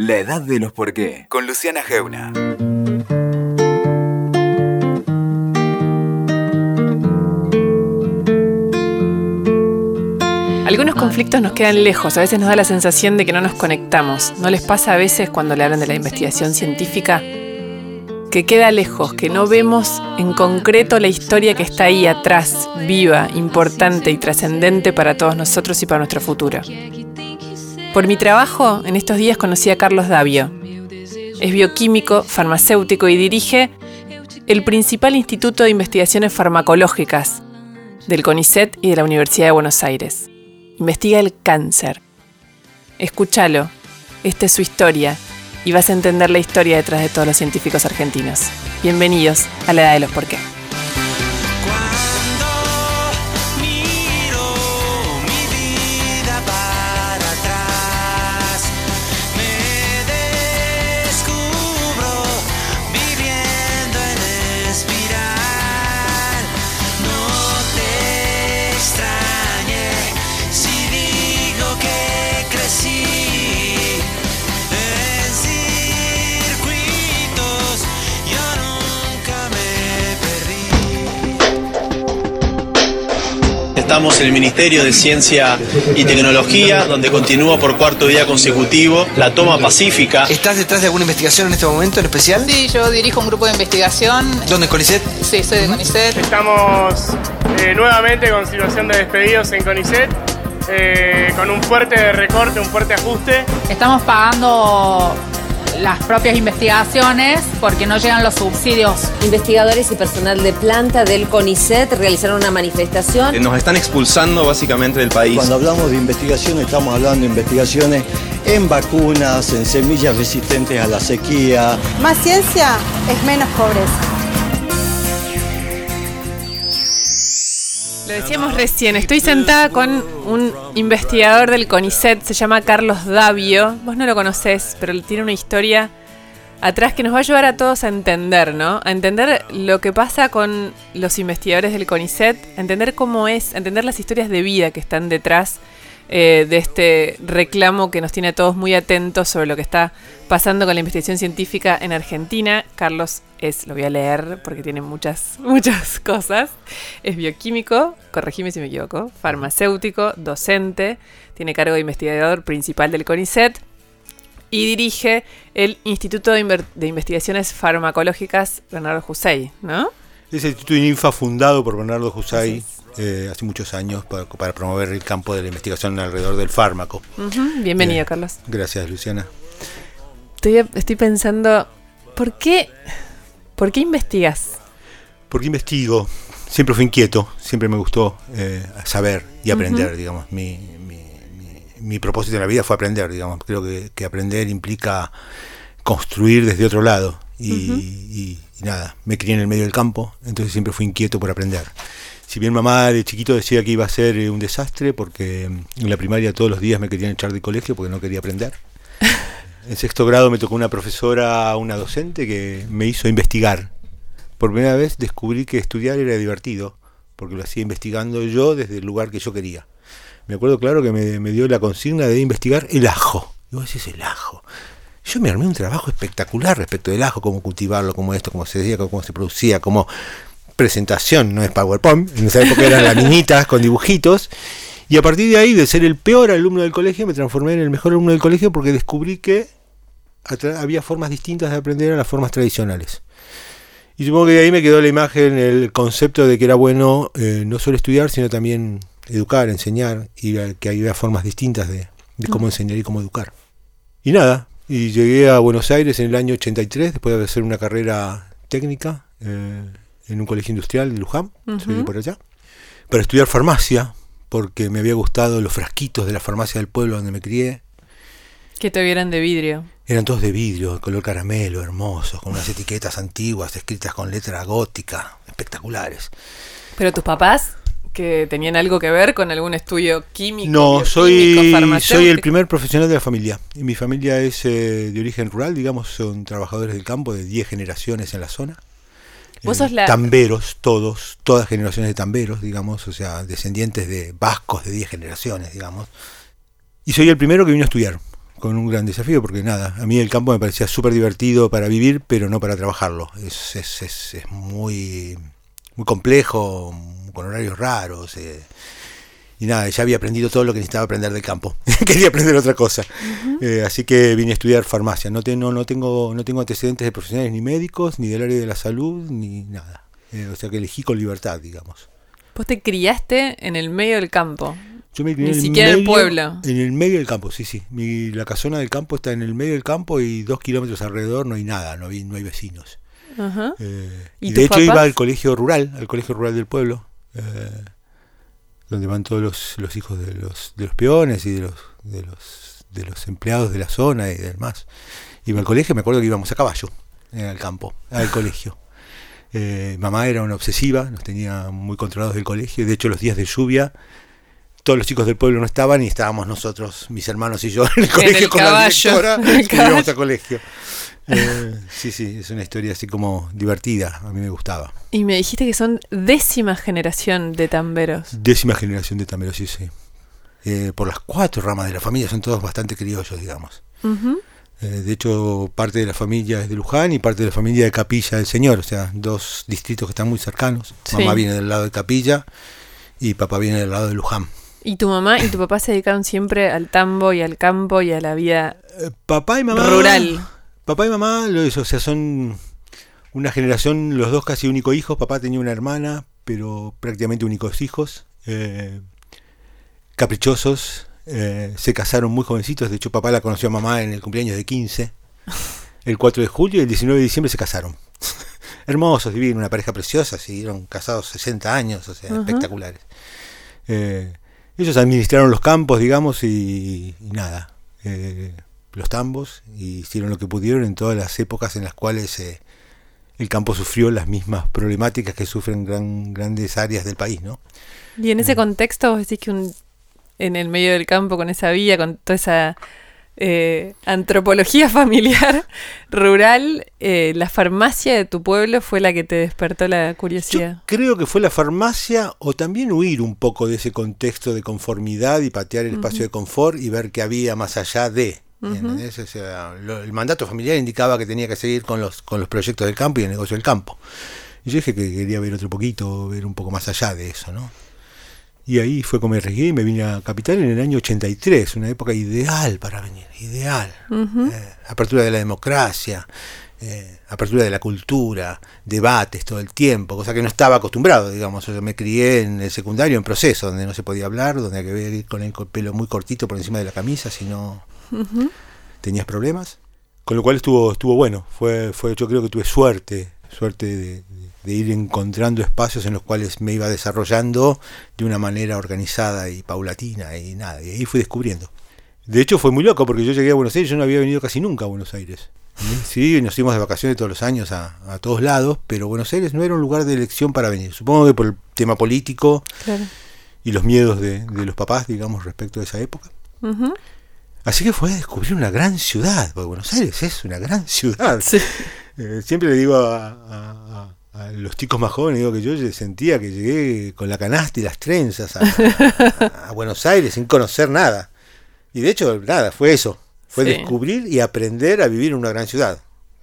La edad de los por qué, con Luciana Geuna. Algunos conflictos nos quedan lejos, a veces nos da la sensación de que no nos conectamos. ¿No les pasa a veces cuando le hablan de la investigación científica? Que queda lejos, que no vemos en concreto la historia que está ahí atrás, viva, importante y trascendente para todos nosotros y para nuestro futuro. Por mi trabajo, en estos días conocí a Carlos Davio. Es bioquímico, farmacéutico y dirige el principal instituto de investigaciones farmacológicas del CONICET y de la Universidad de Buenos Aires. Investiga el cáncer. Escúchalo. Esta es su historia y vas a entender la historia detrás de todos los científicos argentinos. Bienvenidos a la edad de los por Estamos en el Ministerio de Ciencia y Tecnología, donde continúa por cuarto día consecutivo la toma pacífica. ¿Estás detrás de alguna investigación en este momento en especial? Sí, yo dirijo un grupo de investigación. ¿Dónde, CONICET? Sí, soy de CONICET. Estamos eh, nuevamente con situación de despedidos en CONICET. Eh, con un fuerte recorte, un fuerte ajuste. Estamos pagando las propias investigaciones porque no llegan los subsidios. Investigadores y personal de planta del CONICET realizaron una manifestación. Nos están expulsando básicamente del país. Cuando hablamos de investigación estamos hablando de investigaciones en vacunas, en semillas resistentes a la sequía. Más ciencia es menos pobreza. Lo decíamos recién, estoy sentada con un investigador del CONICET, se llama Carlos Davio. Vos no lo conocés, pero tiene una historia atrás que nos va a ayudar a todos a entender, ¿no? A entender lo que pasa con los investigadores del CONICET, a entender cómo es, a entender las historias de vida que están detrás eh, de este reclamo que nos tiene a todos muy atentos sobre lo que está pasando con la investigación científica en Argentina. Carlos es, lo voy a leer porque tiene muchas, muchas cosas. Es bioquímico, corregime si me equivoco, farmacéutico, docente, tiene cargo de investigador principal del CONICET y dirige el Instituto de, Investigaciones Farmacológicas Bernardo Jusey, ¿no? Es el Instituto INFA fundado por Bernardo Jusey eh, hace muchos años para, promover el campo de la investigación alrededor del fármaco. Bienvenido, eh, Carlos. Gracias, Luciana. Estoy, pensando, ¿por qué, ¿por qué investigas? Porque investigo. Siempre fui inquieto, siempre me gustó eh, saber y aprender, digamos. Mi, mi, propósito en la vida fue aprender, digamos. Creo que, aprender implica construir desde otro lado. y, nada, me crié en el medio del campo, entonces siempre fui inquieto por aprender si bien mamá de chiquito decía que iba a ser eh, un desastre porque en la primaria todos los días me querían echar de colegio porque no quería aprender. En sexto grado me tocó una profesora, una docente que me hizo investigar. Por primera vez descubrí que estudiar era divertido, porque lo hacía investigando yo desde el lugar que yo quería. Me acuerdo claro que me, dio la consigna de investigar el ajo. Y vos decís el ajo. Yo me armé un trabajo espectacular respecto del ajo, cómo cultivarlo, cómo esto, cómo se decía, cómo se producía, cómo presentación, no es PowerPoint, en esa época eran laminitas con dibujitos. Y a partir de ahí, de ser el peor alumno del colegio, me transformé en el mejor alumno del colegio porque descubrí que había formas distintas de aprender a las formas tradicionales. Y supongo que de ahí me quedó la imagen, el concepto de que era bueno eh, no solo estudiar, sino también educar, enseñar, y que había formas distintas de, cómo enseñar y cómo educar. Y nada, y llegué a Buenos Aires en el año 83, después de hacer una carrera técnica. Eh, en un colegio industrial de Luján, soy de por allá, para estudiar farmacia, porque me había gustado los frasquitos de la farmacia del pueblo donde me crié. Que te vieran de vidrio. Eran todos de vidrio, de color caramelo, hermosos, con unas etiquetas antiguas escritas con letra gótica, espectaculares. Pero tus papás, que tenían algo que ver con algún estudio químico. No, soy, soy el primer profesional de la familia. Y mi familia es eh, de origen rural, digamos, son trabajadores del campo de 10 generaciones en la zona. Eh, tamberos, todos, todas generaciones de tamberos, digamos, o sea, descendientes de vascos de 10 generaciones, digamos. Y soy el primero que vino a estudiar, con un gran desafío, porque nada, a mí el campo me parecía súper divertido para vivir, pero no para trabajarlo. Es, es, es, es muy, muy complejo, con horarios raros. Eh, y nada, ya había aprendido todo lo que necesitaba aprender del campo. Quería aprender otra cosa. Eh, así que vine a estudiar farmacia. No, te- no, no, tengo, no tengo antecedentes de profesionales ni médicos, ni del área de la salud, ni nada. Eh, o sea que elegí con libertad, digamos. Vos te criaste en el medio del campo. Yo me crié Ni en el siquiera en el pueblo. En el medio del campo, sí, sí. Mi, la casona del campo está en el medio del campo y dos kilómetros alrededor no hay nada, no hay, no hay vecinos. Eh, ¿Y de hecho papás? iba al colegio rural, al colegio rural del pueblo, donde van todos los, los hijos de los, de los peones y de los, de los de los empleados de la zona y demás. Iba al colegio, me acuerdo que íbamos a caballo en el campo, al colegio. Eh, mamá era una obsesiva, nos tenía muy controlados del colegio, de hecho los días de lluvia todos los chicos del pueblo no estaban y estábamos nosotros, mis hermanos y yo, en el colegio el con caballo, la directora y íbamos al colegio. Eh, sí, sí, es una historia así como divertida, a mí me gustaba. Y me dijiste que son décima generación de tamberos. Décima generación de tameros, sí, sí. Eh, por las cuatro ramas de la familia, son todos bastante criollos, digamos. Eh, de hecho, parte de la familia es de Luján y parte de la familia de Capilla del Señor, o sea, dos distritos que están muy cercanos. Sí. Mamá viene del lado de Capilla y papá viene del lado de Luján. ¿Y tu mamá y tu papá se dedicaron siempre al tambo y al campo y a la vida Papá y mamá. rural? Papá y mamá, o sea, son una generación, los dos casi únicos hijos. Papá tenía una hermana, pero prácticamente únicos hijos. eh, caprichosos. eh, se casaron muy jovencitos. De hecho, papá la conoció a mamá en el cumpleaños de 15. El 4 de julio y el 19 de diciembre se casaron. Hermosos, divinos, una pareja preciosa. Siguieron casados 60 años, o sea, espectaculares. Eh, ellos administraron los campos, digamos, y, y nada. eh, los tambos y hicieron lo que pudieron en todas las épocas en las cuales eh, el campo sufrió las mismas problemáticas que sufren gran, grandes áreas del país, ¿no? Y en ese contexto vos decís que un, en el medio del campo, con esa vía, con toda esa eh, antropología familiar rural, eh, la farmacia de tu pueblo fue la que te despertó la curiosidad. Creo que fue la farmacia o también huir un poco de ese contexto de conformidad y patear el espacio de confort y ver que había más allá de. Ujú. ¿entendés? O sea, lo- el mandato familiar indicaba que tenía que seguir con los, con los proyectos del campo y el negocio del campo. Y yo dije que quería ver otro poquito, ver un poco más allá de eso, ¿no? Y ahí fue como me arriesgué y me vine a Capital en el año 83, una época ideal para venir, ideal. Eh, apertura de la democracia, eh, apertura de la cultura, debates todo el tiempo, cosa que no estaba acostumbrado, digamos. Yo me crié en el secundario en proceso, donde no se podía hablar, donde había que ir con el pelo muy cortito por encima de la camisa, si tenías problemas. Con lo cual estuvo, estuvo bueno. Fue, fue, yo creo que tuve suerte, suerte de, de ir encontrando espacios en los cuales me iba desarrollando de una manera organizada y paulatina y nada. Y ahí fui descubriendo. De hecho fue muy loco porque yo llegué a Buenos Aires, yo no había venido casi nunca a Buenos Aires. Sí, nos fuimos de vacaciones todos los años a, a todos lados, pero Buenos Aires no era un lugar de elección para venir. Supongo que por el tema político Claro. y los miedos de, de los papás, digamos, respecto a esa época. Así que fue a descubrir una gran ciudad, porque Buenos Aires es una gran ciudad. Eh, siempre le digo a, a- a- a los chicos más jóvenes, digo que yo sentía que llegué con la canasta y las trenzas a, Buenos Aires sin conocer nada. Y de hecho, nada, fue eso. Fue Sí. descubrir y aprender a vivir en una gran ciudad.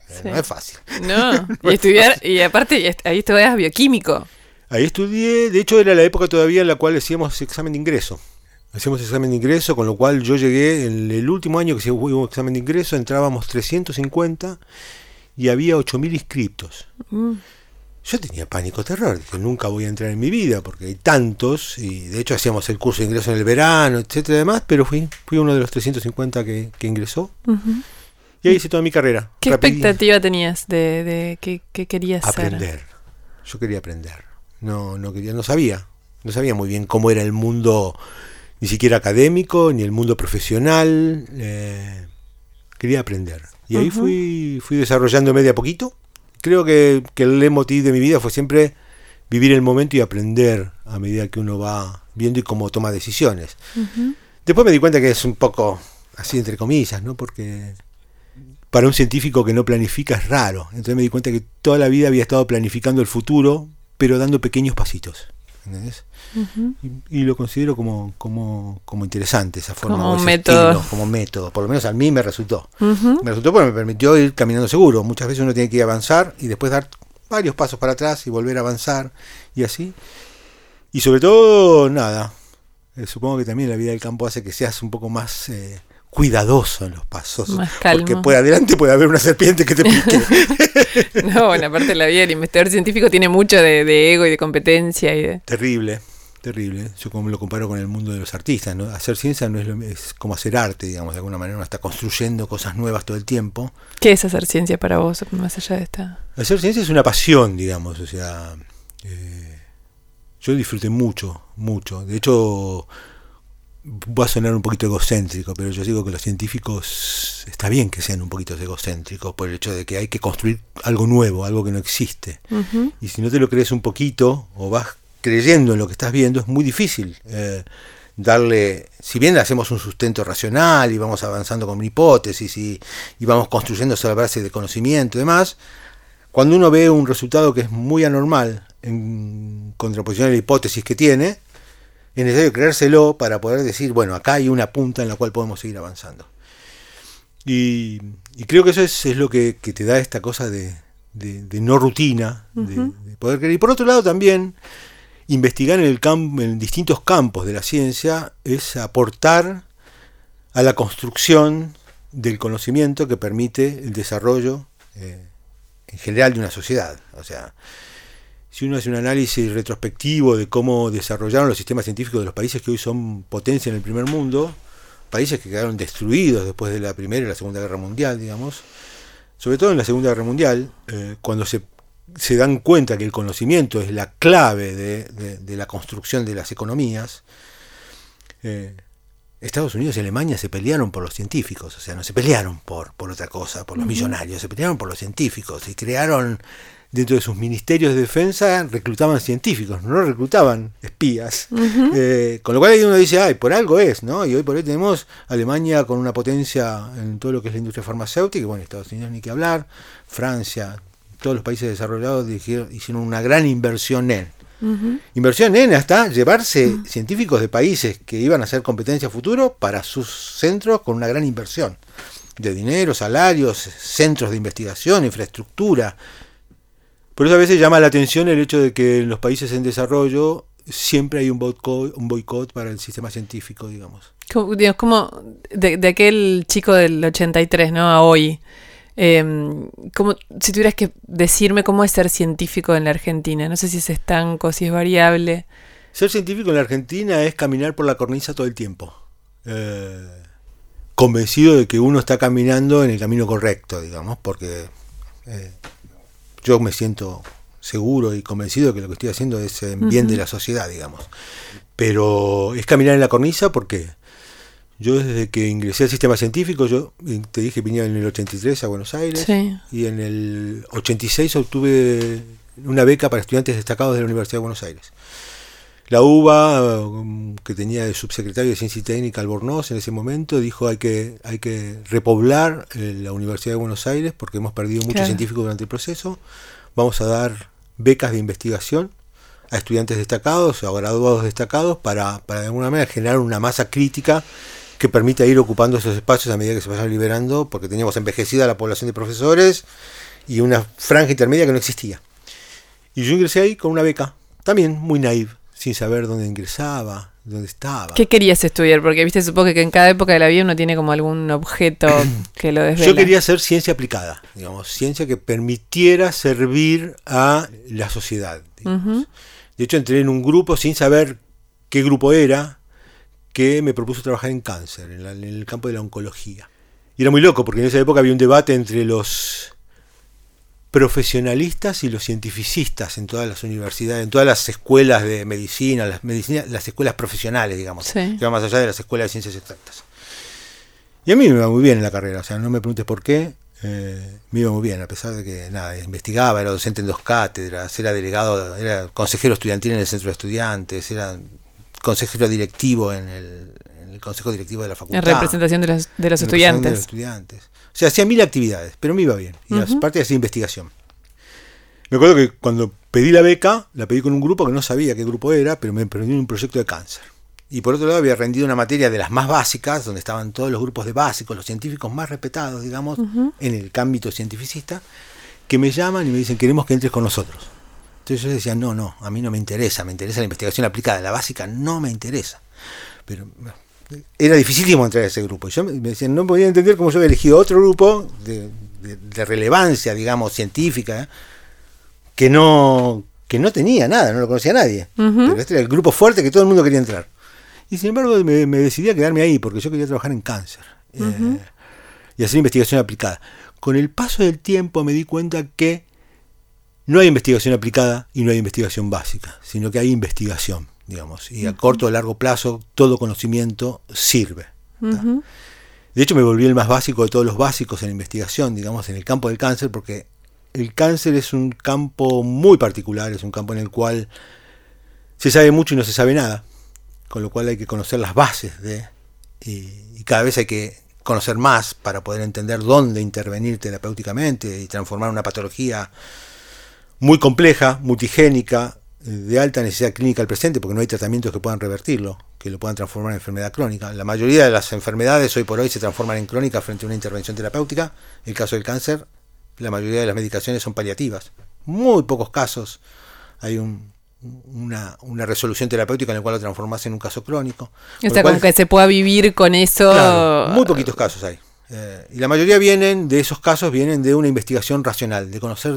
Eh, Sí. No es fácil. No, y estudiar, y aparte ahí estudias bioquímico. Ahí estudié, de hecho era la época todavía en la cual hacíamos examen de ingreso. Hacíamos examen de ingreso, con lo cual yo llegué en el último año que hubo examen de ingreso, entrábamos 350 y había 8.000 inscriptos. Mm. Yo tenía pánico terror, dije nunca voy a entrar en mi vida porque hay tantos y de hecho hacíamos el curso de ingreso en el verano, etcétera, y demás, pero fui, fui uno de los 350 que, que ingresó y ahí hice toda mi carrera. ¿Qué expectativa tenías de, de qué, qué querías ser? aprender. Yo quería aprender. No, no quería, no sabía. No sabía muy bien cómo era el mundo, ni siquiera académico, ni el mundo profesional. eh, quería aprender. Y ahí fui, fui desarrollándome de a poquito. Creo que, que el leitmotiv de mi vida fue siempre vivir el momento y aprender a medida que uno va viendo y cómo toma decisiones. Después me di cuenta que es un poco así entre comillas, ¿no? Porque para un científico que no planifica es raro. Entonces me di cuenta que toda la vida había estado planificando el futuro, pero dando pequeños pasitos. ¿entendés? Y, y lo considero como, como, como interesante esa forma. Como o un ese método. estilo, como método. Por lo menos a mí me resultó. Me resultó porque me permitió ir caminando seguro. Muchas veces uno tiene que ir avanzar y después dar varios pasos para atrás y volver a avanzar y así. Y sobre todo, nada, eh, supongo que también la vida del campo hace que seas un poco más eh, cuidadoso en los pasos. Más calmo. Porque por adelante puede haber una serpiente que te pique. No, bueno, aparte la vida del investigador científico tiene mucho de, de ego y de competencia y de... terrible, terrible. Yo como lo comparo con el mundo de los artistas. ¿no? Hacer ciencia no es, lo, es como hacer arte, digamos, de alguna manera. Uno está construyendo cosas nuevas todo el tiempo. ¿Qué es hacer ciencia para vos, más allá de esta? Hacer ciencia es una pasión, digamos, o sea, eh, yo disfruté mucho, mucho. De hecho, va a sonar un poquito egocéntrico, pero yo digo que los científicos está bien que sean un poquito egocéntricos por el hecho de que hay que construir algo nuevo, algo que no existe. Y si no te lo crees un poquito o vas creyendo en lo que estás viendo, es muy difícil eh, darle, si bien hacemos un sustento racional y vamos avanzando con hipótesis y, y vamos construyendo sobre la base de conocimiento y demás, cuando uno ve un resultado que es muy anormal en contraposición a la hipótesis que tiene, es necesario creérselo para poder decir, bueno, acá hay una punta en la cual podemos seguir avanzando. Y, y creo que eso es, es lo que, que te da esta cosa de, de- de no rutina, de, poder creer. Y por otro lado también, investigar en, el campo, en distintos campos de la ciencia es aportar a la construcción del conocimiento que permite el desarrollo eh, en general de una sociedad. O sea, si uno hace un análisis retrospectivo de cómo desarrollaron los sistemas científicos de los países que hoy son potencia en el primer mundo, países que quedaron destruidos después de la Primera y la Segunda Guerra Mundial, digamos, sobre todo en la Segunda Guerra Mundial, eh, cuando se, se dan cuenta que el conocimiento es la clave de, de- de la construcción de las economías, eh, Estados Unidos y Alemania se pelearon por los científicos, o sea, no se pelearon por, por otra cosa, por los millonarios, se pelearon por los científicos y crearon dentro de sus ministerios de defensa, reclutaban científicos, no reclutaban espías. Eh, con lo cual ahí uno dice, ay, por algo es, ¿no? Y hoy por hoy tenemos Alemania con una potencia en todo lo que es la industria farmacéutica, bueno, Estados Unidos ni que hablar, Francia, todos los países desarrollados dirigieron- hicieron una gran inversión en. Inversión en hasta llevarse científicos de países que iban a ser competencia futuro para sus centros con una gran inversión de dinero, salarios, centros de investigación, infraestructura. Por eso a veces llama la atención el hecho de que en los países en desarrollo siempre hay un boicot, un boicot para el sistema científico, digamos. Como, digamos, como de, de aquel chico del 83, ¿no? A hoy. Eh, como si tuvieras que decirme cómo es ser científico en la Argentina. No sé si es estanco, si es variable. Ser científico en la Argentina es caminar por la cornisa todo el tiempo. Eh, convencido de que uno está caminando en el camino correcto, digamos, porque eh, yo me siento seguro y convencido de que lo que estoy haciendo es en bien de la sociedad, digamos. Pero es caminar en la cornisa porque yo desde que ingresé al sistema científico, yo eh, te dije que venía en el 83 a Buenos Aires Sí. y en el 86 obtuve una beca para estudiantes destacados de la Universidad de Buenos Aires. La UBA, um, que tenía de subsecretario de Ciencia y Técnica Albornoz en ese momento, dijo hay que, hay que repoblar eh, la Universidad de Buenos Aires porque hemos perdido muchos Claro. científicos durante el proceso. Vamos a dar becas de investigación a estudiantes destacados o a graduados destacados para, para de alguna manera generar una masa crítica que permita ir ocupando esos espacios a medida que se vayan liberando, porque teníamos envejecida la población de profesores y una franja intermedia que no existía. Y yo ingresé ahí con una beca, también muy naive, sin saber dónde ingresaba, dónde estaba. ¿Qué querías estudiar? Porque, viste, supongo que en cada época de la vida uno tiene como algún objeto que lo desvela. Yo quería hacer ciencia aplicada, digamos, ciencia que permitiera servir a la sociedad. Ujú. De hecho, entré en un grupo sin saber qué grupo era, que me propuso trabajar en cáncer, en, la- en el campo de la oncología. Y era muy loco, porque en esa época había un debate entre los profesionalistas y los cientificistas en todas las universidades, en todas las escuelas de medicina, las, medicina, las escuelas profesionales, digamos, Sí. que van más allá de las escuelas de ciencias exactas. Y a mí me iba muy bien en la carrera, o sea, no me preguntes por qué, eh, me iba muy bien, a pesar de que nada, investigaba, era docente en dos cátedras, era delegado, era consejero estudiantil en el centro de estudiantes, era consejero directivo en el, en el consejo directivo de la facultad. En representación de los, de los En estudiantes. de los estudiantes. O sea, hacía mil actividades, pero me iba bien. Y aparte hacía investigación. Me acuerdo que cuando pedí la beca, la pedí con un grupo que no sabía qué grupo era, pero me perdió un proyecto de cáncer. Y por otro lado había rendido una materia de las más básicas, donde estaban todos los grupos de básicos, los científicos más respetados, digamos, en el ámbito cientificista, que me llaman y me dicen, queremos que entres con nosotros. Entonces yo decía, no, no, a mí no me interesa, me interesa la investigación aplicada, la básica no me interesa. Pero era dificilísimo entrar a ese grupo. Yo me decían, no podía entender cómo yo había elegido otro grupo de, de relevancia, digamos, científica, que no, que no tenía nada, no lo conocía nadie. Pero este era el grupo fuerte que todo el mundo quería entrar. Y sin embargo me, decidí a quedarme ahí porque yo quería trabajar en cáncer eh, y hacer investigación aplicada. Con el paso del tiempo me di cuenta que no hay investigación aplicada y no hay investigación básica, sino que hay investigación, digamos. Y a corto o largo plazo todo conocimiento sirve. De hecho me volví el más básico de todos los básicos en investigación, digamos, en el campo del cáncer, porque el cáncer es un campo muy particular, es un campo en el cual se sabe mucho y no se sabe nada, con lo cual hay que conocer las bases de, y, cada vez hay que conocer más para poder entender dónde intervenir terapéuticamente y transformar una patología muy compleja, multigénica, de alta necesidad clínica al presente, porque no hay tratamientos que puedan revertirlo, que lo puedan transformar en enfermedad crónica. La mayoría de las enfermedades hoy por hoy se transforman en crónicas frente a una intervención terapéutica. El caso del cáncer la mayoría de las medicaciones son paliativas. Muy pocos casos hay una, resolución terapéutica en la cual lo transformas en un caso crónico. O sea, como que se pueda vivir con eso. muy poquitos casos hay. Eh, y la mayoría vienen de esos casos, vienen de una investigación racional, de conocer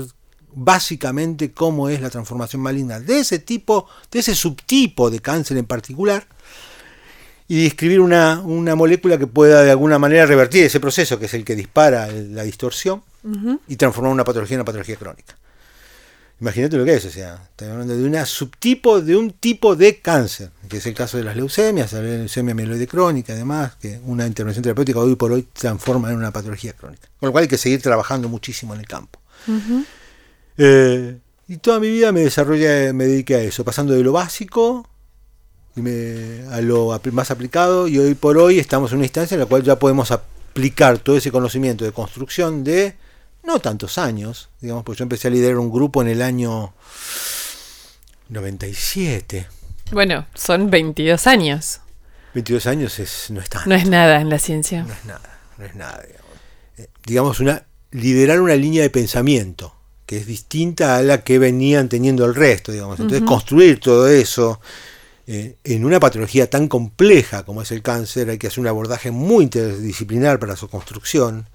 básicamente cómo es la transformación maligna de ese tipo, de ese subtipo de cáncer en particular, y describir una, una molécula que pueda de alguna manera revertir ese proceso, que es el que dispara la distorsión, y transformar una patología en una patología crónica. Imagínate lo que es, o sea, estamos hablando de una subtipo, de un tipo de cáncer, que es el caso de las leucemias, la leucemia mieloide crónica, además, que una intervención terapéutica hoy por hoy transforma en una patología crónica. Con lo cual hay que seguir trabajando muchísimo en el campo. Eh, y toda mi vida me desarrollé, me dediqué a eso, pasando de lo básico a lo más aplicado, y hoy por hoy estamos en una instancia en la cual ya podemos aplicar todo ese conocimiento de construcción de no tantos años, digamos, porque yo empecé a liderar un grupo en el año 97. Bueno, son 22 años. 22 años es, no es No es nada en la ciencia. No es nada, no es nada, digamos. Eh, digamos, una, liderar una línea de pensamiento que es distinta a la que venían teniendo el resto, digamos. Entonces, construir todo eso eh, en una patología tan compleja como es el cáncer, hay que hacer un abordaje muy interdisciplinar para su construcción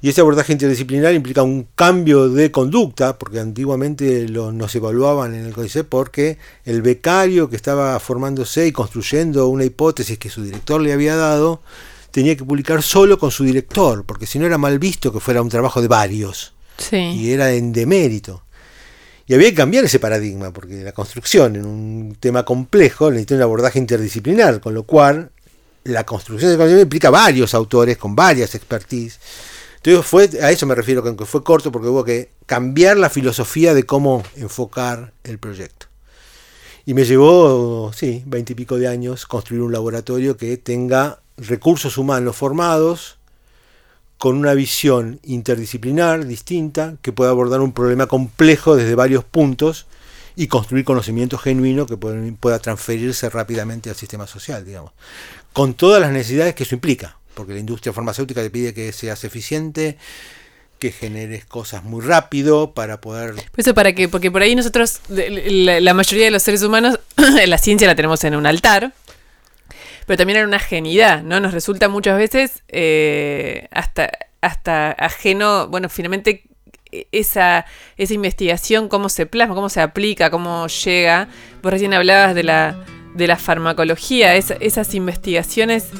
y ese abordaje interdisciplinar implica un cambio de conducta, porque antiguamente lo, nos evaluaban en el CONICET porque el becario que estaba formándose y construyendo una hipótesis que su director le había dado, tenía que publicar solo con su director, porque si no era mal visto que fuera un trabajo de varios. Y era en demérito. Y había que cambiar ese paradigma, porque la construcción en un tema complejo necesita un abordaje interdisciplinar, con lo cual la construcción de conocimiento implica varios autores con varias expertise entonces fue, a eso me refiero, que fue corto porque hubo que cambiar la filosofía de cómo enfocar el proyecto. Y me llevó, sí, veintipico de años construir un laboratorio que tenga recursos humanos formados, con una visión interdisciplinar distinta, que pueda abordar un problema complejo desde varios puntos y construir conocimiento genuino que pueda transferirse rápidamente al sistema social, digamos, con todas las necesidades que eso implica porque la industria farmacéutica te pide que seas eficiente, que generes cosas muy rápido para poder... Eso para qué? Porque por ahí nosotros, la, mayoría de los seres humanos, la ciencia la tenemos en un altar, pero también en una genidad, ¿no? Nos resulta muchas veces eh, hasta, hasta ajeno, bueno, finalmente esa, esa investigación, cómo se plasma, cómo se aplica, cómo llega. Vos recién hablabas de la, de la farmacología, esas investigaciones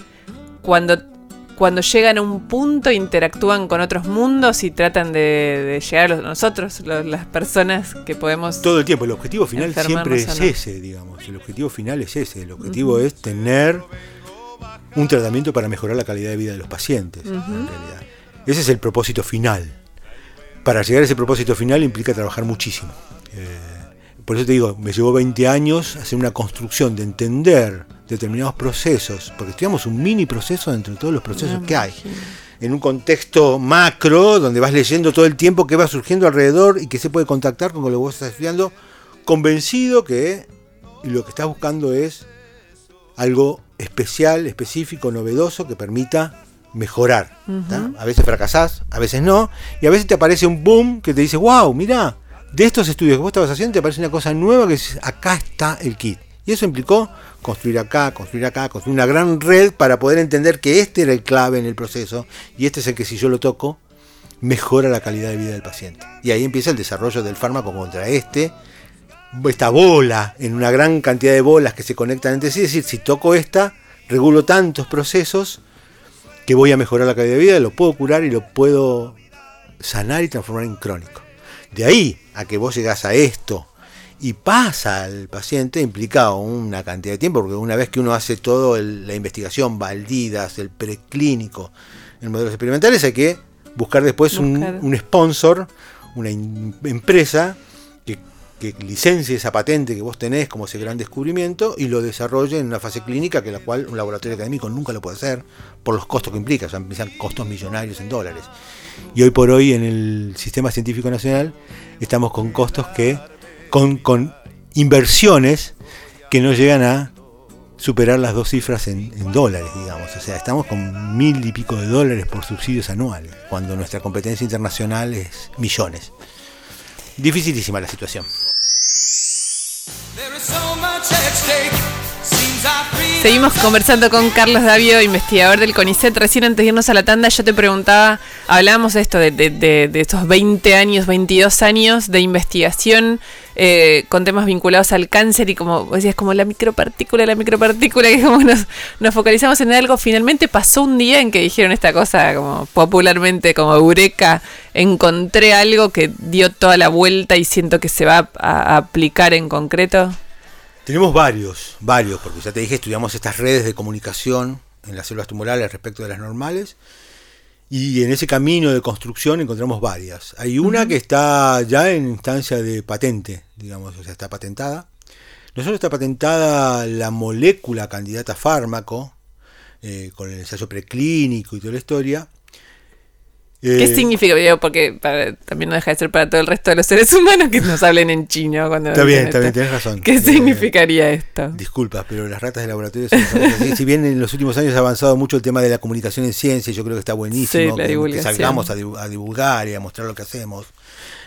cuando cuando llegan a un punto interactúan con otros mundos y tratan de, llegar a nosotros, las personas que podemos... Todo el tiempo, el objetivo final siempre es ese, digamos, el objetivo final es ese, el objetivo es tener un tratamiento para mejorar la calidad de vida de los pacientes, en realidad. Ese es el propósito final. Para llegar a ese propósito final implica trabajar muchísimo. Eh, por eso te digo, me llevó 20 años hacer una construcción de entender determinados procesos, porque estudiamos un mini proceso entre todos los procesos que hay. en un contexto macro, donde vas leyendo todo el tiempo que va surgiendo alrededor y que se puede contactar con lo que vos estás estudiando, convencido que lo que estás buscando es algo especial, específico, novedoso, que permita mejorar. A veces fracasás, a veces no, y a veces te aparece un boom que te dice, wow, mira, de estos estudios que vos estabas haciendo te aparece una cosa nueva que es, acá está el kit. Y eso implicó construir acá, construir acá, construir una gran red para poder entender que este era el clave en el proceso y este es el que si yo lo toco, mejora la calidad de vida del paciente. Y ahí empieza el desarrollo del fármaco contra este, esta bola, en una gran cantidad de bolas que se conectan entre sí, es decir, si toco esta, regulo tantos procesos que voy a mejorar la calidad de vida, lo puedo curar y lo puedo sanar y transformar en crónico. De ahí a que vos llegás a esto y pasa al paciente implica una cantidad de tiempo, porque una vez que uno hace toda la investigación, Valdidas, el preclínico, en modelos experimentales, hay que buscar después Un, sponsor, una empresa que, que, licencie esa patente que vos tenés como ese gran descubrimiento y lo desarrolle en una fase clínica que la cual un laboratorio académico nunca lo puede hacer por los costos que implica, o sea, empiezan costos millonarios en dólares. Y hoy por hoy en el sistema científico nacional estamos con costos que con, inversiones que no llegan a superar las dos cifras en, en, dólares, digamos. O sea, estamos con mil y pico de dólares por subsidios anuales, cuando nuestra competencia internacional es millones. Dificilísima la situación. Seguimos conversando con Carlos Davio, investigador del CONICET. Recién antes de irnos a la tanda, yo te preguntaba, hablábamos de esto, de, de, de estos 20 años, 22 años de investigación eh, con temas vinculados al cáncer y como decías, como la micropartícula, la micropartícula, que como nos, nos focalizamos en algo. Finalmente pasó un día en que dijeron esta cosa como popularmente como eureka, encontré algo que dio toda la vuelta y siento que se va a aplicar en concreto. Tenemos varios, varios, porque ya te dije, estudiamos estas redes de comunicación en las células tumorales respecto de las normales. Y en ese camino de construcción encontramos varias. Hay una que está ya en instancia de patente, digamos, o sea, está patentada. Nosotros está patentada la molécula candidata a fármaco, eh, con el ensayo preclínico y toda la historia. ¿Qué Eh, significa? Porque para- también no deja de ser para todo el resto de los seres humanos que nos hablen en chino. Cuando Está bien, está bien, tenés razón. ¿Qué Eh, significaría esto? Disculpas, pero las ratas de laboratorio son así. Si bien en los últimos años ha avanzado mucho el tema de la comunicación en ciencia, yo creo que está buenísimo Sí, que- que, salgamos a, divu- a divulgar y a mostrar lo que hacemos.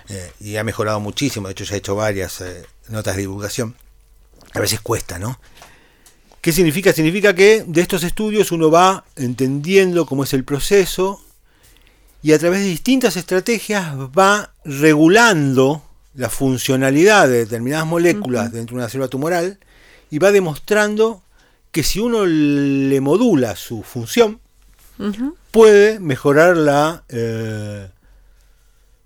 eh, y ha mejorado muchísimo. De hecho, ya he hecho varias notas de divulgación. A veces cuesta, ¿no? ¿Qué significa? Significa que de estos estudios uno va entendiendo cómo es el proceso y a través de distintas estrategias va regulando la funcionalidad de determinadas moléculas dentro de una célula tumoral y va demostrando que si uno le modula su función, puede mejorar la, eh,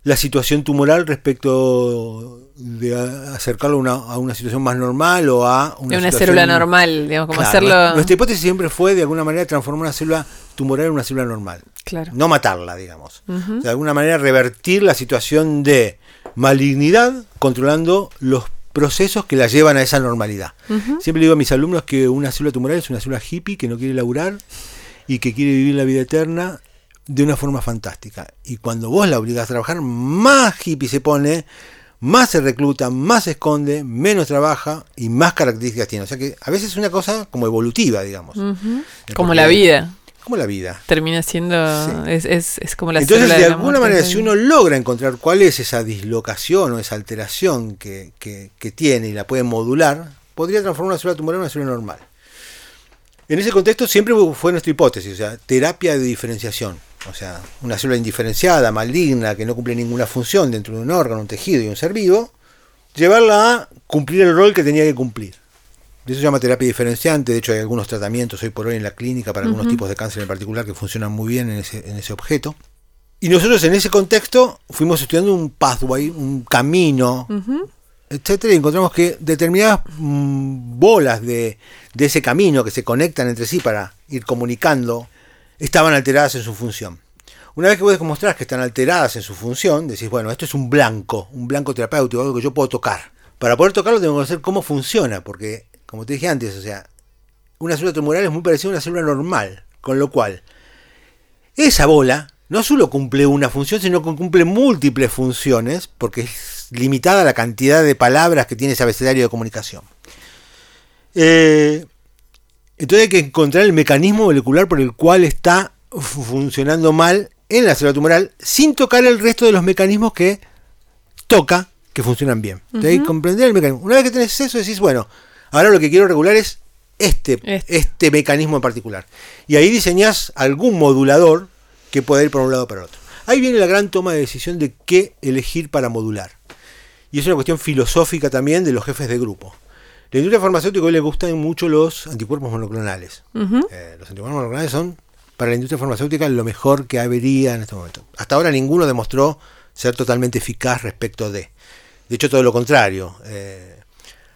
la situación tumoral respecto de acercarlo a una, a una situación más normal o a De una situación- célula normal, digamos, como Claro, hacerlo. Nuestra hipótesis siempre fue de alguna manera transformar una célula tumoral en una célula normal. Claro. No matarla, digamos. De alguna manera revertir la situación de malignidad controlando los procesos que la llevan a esa normalidad. Ujú. Siempre le digo a mis alumnos que una célula tumoral es una célula hippie que no quiere laburar y que quiere vivir la vida eterna de una forma fantástica. Y cuando vos la obligás a trabajar, más hippie se pone, más se recluta, más se esconde, menos trabaja y más características tiene. O sea que a veces es una cosa como evolutiva, digamos. Como la vida. Como la vida. Termina siendo. Es, es, es como la Entonces, de alguna manera, si uno logra encontrar cuál es esa dislocación o esa alteración que, que- que tiene y la puede modular, podría transformar una célula tumoral en una célula normal. En ese contexto siempre fue nuestra hipótesis, o sea, terapia de diferenciación. O sea, una célula indiferenciada, maligna, que no cumple ninguna función dentro de un órgano, un tejido y un ser vivo, llevarla a cumplir el rol que tenía que cumplir. Eso se llama terapia diferenciante, de hecho hay algunos tratamientos hoy por hoy en la clínica para algunos tipos de cáncer en particular que funcionan muy bien en ese, en ese objeto. Y nosotros en ese contexto fuimos estudiando un pathway, un camino, Ujú. etcétera, y encontramos que determinadas mm, bolas de, de ese camino que se conectan entre sí para ir comunicando estaban alteradas en su función. Una vez que vos demostrás que están alteradas en su función, decís, bueno, esto es un blanco, un blanco terapéutico, algo que yo puedo tocar. Para poder tocarlo tengo que conocer cómo funciona, porque, como te dije antes, o sea, una célula tumoral es muy parecida a una célula normal, con lo cual esa bola no solo cumple una función, sino que cumple múltiples funciones, porque es limitada la cantidad de palabras que tiene ese abecedario de comunicación. Eh, entonces hay que encontrar el mecanismo molecular por el cual está funcionando mal en la célula tumoral sin tocar el resto de los mecanismos que toca que funcionan bien. Entonces hay que comprender el mecanismo. Una vez que tenés eso, decís, bueno, ahora lo que quiero regular es este, este, este mecanismo en particular. Y ahí diseñás algún modulador que pueda ir por un lado o para el otro. Ahí viene la gran toma de decisión de qué elegir para modular. Y es una cuestión filosófica también de los jefes de grupo. La industria farmacéutica hoy le gustan mucho los anticuerpos monoclonales. Eh, los anticuerpos monoclonales son para la industria farmacéutica lo mejor que habría en este momento. Hasta ahora ninguno demostró ser totalmente eficaz respecto de. De hecho, todo lo contrario. Eh,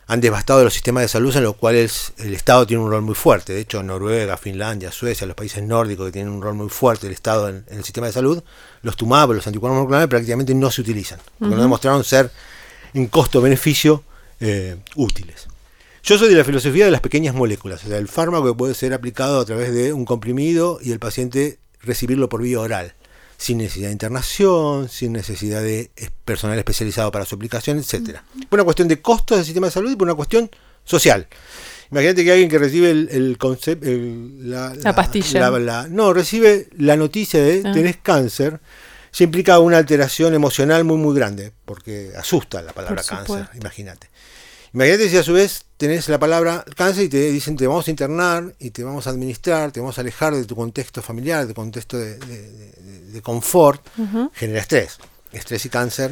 han devastado los sistemas de salud en los cuales el Estado tiene un rol muy fuerte. De hecho, Noruega, Finlandia, Suecia, los países nórdicos que tienen un rol muy fuerte el Estado en, el sistema de salud, los tumabos, los anticuerpos monoclonales prácticamente no se utilizan, porque no demostraron ser en costo-beneficio eh, útiles. Yo soy de la filosofía de las pequeñas moléculas, o sea, el fármaco que puede ser aplicado a través de un comprimido y el paciente recibirlo por vía oral, sin necesidad de internación, sin necesidad de personal especializado para su aplicación, etc. Por una cuestión de costos del sistema de salud y por una cuestión social. Imagínate que alguien que recibe el, concepto, la, pastilla. no, recibe la noticia de ah. tenés cáncer se implica una alteración emocional muy, muy grande, porque asusta la palabra cáncer, imagínate. Imagínate si a su vez tenés la palabra cáncer y te dicen te vamos a internar y te vamos a administrar, te vamos a alejar de tu contexto familiar, de tu contexto de, confort, genera estrés. Estrés y cáncer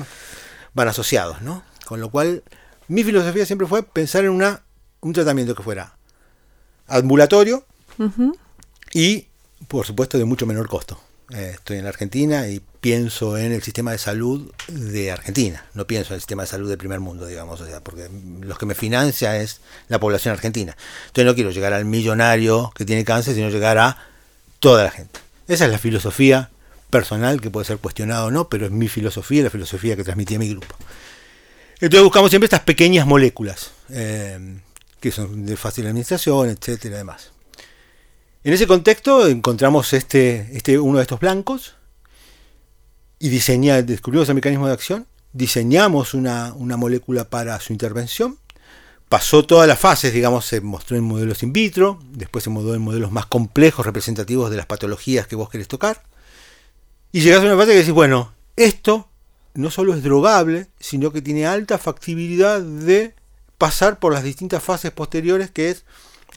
van asociados, ¿no? Con lo cual, mi filosofía siempre fue pensar en una, un tratamiento que fuera ambulatorio y, por supuesto, de mucho menor costo. Eh, estoy en la Argentina y pienso en el sistema de salud de Argentina, no pienso en el sistema de salud del primer mundo, digamos, o sea, porque los que me financia es la población argentina. Entonces no quiero llegar al millonario que tiene cáncer, sino llegar a toda la gente. Esa es la filosofía personal que puede ser cuestionada o no, pero es mi filosofía, la filosofía que transmití a mi grupo. Entonces buscamos siempre estas pequeñas moléculas, eh, que son de fácil administración, etcétera, demás. En ese contexto encontramos este, este, uno de estos blancos y diseña, descubrimos el mecanismo de acción, diseñamos una, molécula para su intervención, pasó todas las fases, digamos, se mostró en modelos in vitro, después se mostró en modelos más complejos, representativos de las patologías que vos querés tocar, y llegás a una fase que decís, bueno, esto no solo es drogable, sino que tiene alta factibilidad de pasar por las distintas fases posteriores que es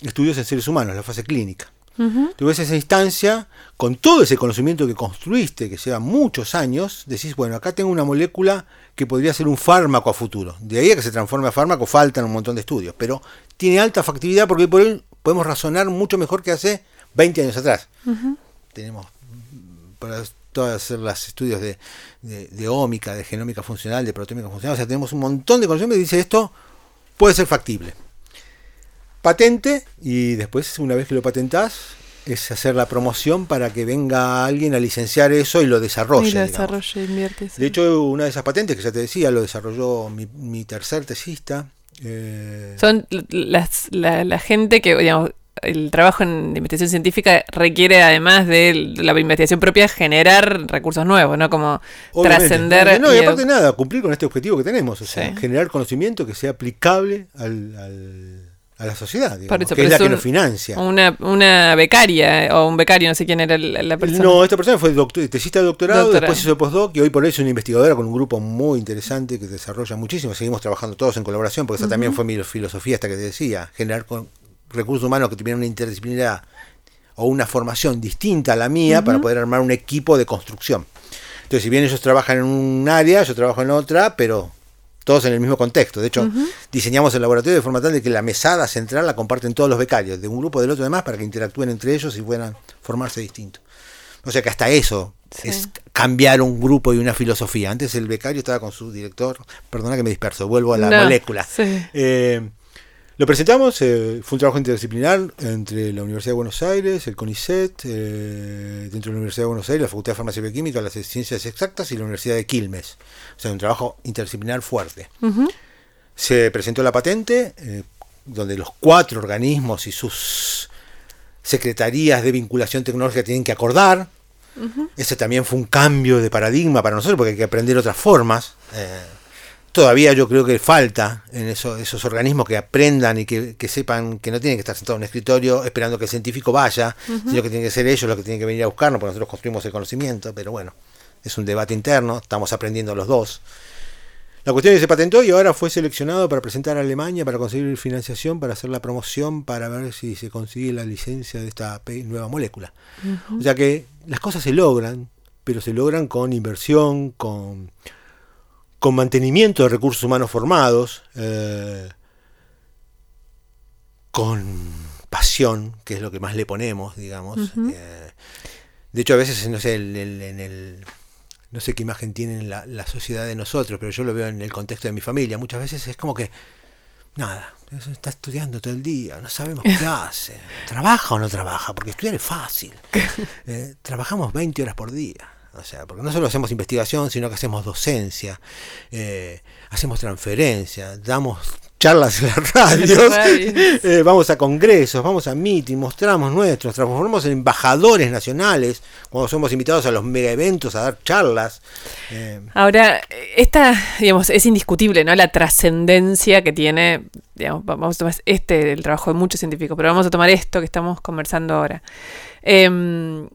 estudios en seres humanos, la fase clínica. Tú ves esa instancia, con todo ese conocimiento que construiste, que lleva muchos años, decís, bueno, acá tengo una molécula que podría ser un fármaco a futuro. De ahí a que se transforme a fármaco faltan un montón de estudios, pero tiene alta factibilidad porque por él podemos razonar mucho mejor que hace 20 años atrás. Tenemos para todas los estudios de, de, ómica, de genómica funcional, de proteómica funcional, o sea, tenemos un montón de conocimiento que dice esto puede ser factible patente y después una vez que lo patentás es hacer la promoción para que venga alguien a licenciar eso y lo desarrolle. Y lo desarrolle, invierte. De hecho, una de esas patentes que ya te decía, lo desarrolló mi, tercer tesista. Eh, Son las, la, gente que, digamos, el trabajo en investigación científica requiere, además de la investigación propia, generar recursos nuevos, ¿no? Como trascender. No, y, aparte nada, cumplir con este objetivo que tenemos, o sea, generar conocimiento que sea aplicable al a la sociedad, digamos, que es la que nos financia. Una, una becaria o un becario, no sé quién era la, persona. No, esta persona fue doctor, tesista de doctorado, después hizo postdoc y hoy por hoy es una investigadora con un grupo muy interesante que desarrolla muchísimo. Seguimos trabajando todos en colaboración, porque esa también fue mi filosofía, hasta que te decía, generar con recursos humanos que tuvieran una interdisciplinaridad o una formación distinta a la mía para poder armar un equipo de construcción. Entonces, si bien ellos trabajan en un área, yo trabajo en otra, pero todos en el mismo contexto. De hecho, diseñamos el laboratorio de forma tal de que la mesada central la comparten todos los becarios, de un grupo del otro demás, para que interactúen entre ellos y puedan formarse distintos. O sea que hasta eso es cambiar un grupo y una filosofía. Antes el becario estaba con su director, perdona que me disperso, vuelvo a la molécula. Eh, lo presentamos, eh, fue un trabajo interdisciplinar entre la Universidad de Buenos Aires, el CONICET, eh, dentro de la Universidad de Buenos Aires, la Facultad de Farmacia y Bioquímica, las Ciencias Exactas y la Universidad de Quilmes. O sea, un trabajo interdisciplinar fuerte. Se presentó la patente, eh, donde los cuatro organismos y sus secretarías de vinculación tecnológica tienen que acordar. Ese también fue un cambio de paradigma para nosotros porque hay que aprender otras formas. Todavía yo creo que falta en eso, esos organismos que aprendan y que, que, sepan que no tienen que estar sentados en un escritorio esperando que el científico vaya, sino que tienen que ser ellos los que tienen que venir a buscarnos, porque nosotros construimos el conocimiento, pero bueno, es un debate interno, estamos aprendiendo los dos. La cuestión es que se patentó y ahora fue seleccionado para presentar a Alemania para conseguir financiación, para hacer la promoción, para ver si se consigue la licencia de esta nueva molécula. O sea que las cosas se logran, pero se logran con inversión, con, con mantenimiento de recursos humanos formados, eh, con pasión, que es lo que más le ponemos, digamos. eh, de hecho, a veces, no sé, el, el, en el no sé qué imagen tiene la, la, sociedad de nosotros, pero yo lo veo en el contexto de mi familia. Muchas veces es como que, nada, está estudiando todo el día, no sabemos qué hace, trabaja o no trabaja, porque estudiar es fácil. Eh, trabajamos 20 horas por día. O sea, porque no solo hacemos investigación, sino que hacemos docencia, eh, hacemos transferencia, damos charlas en las radios, eh, vamos a congresos, vamos a meetings, mostramos nuestros, transformamos en embajadores nacionales, cuando somos invitados a los mega eventos a dar charlas. Eh. Ahora, esta, digamos, es indiscutible, ¿no? La trascendencia que tiene, digamos, vamos a tomar este, el trabajo de muchos científicos, pero vamos a tomar esto que estamos conversando ahora. Eh,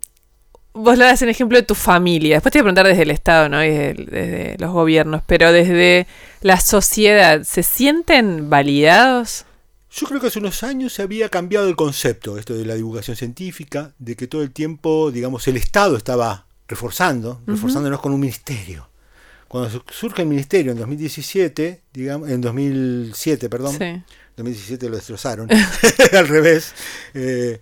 vos lo das en ejemplo de tu familia. Después te voy a preguntar desde el Estado, ¿no? Y desde, desde, los gobiernos, pero desde la sociedad, ¿se sienten validados? Yo creo que hace unos años se había cambiado el concepto, esto de la divulgación científica, de que todo el tiempo, digamos, el Estado estaba reforzando, uh -huh. reforzándonos con un ministerio. Cuando surge el ministerio en 2017, digamos, en 2007, perdón, sí. 2017 lo destrozaron, al revés, eh,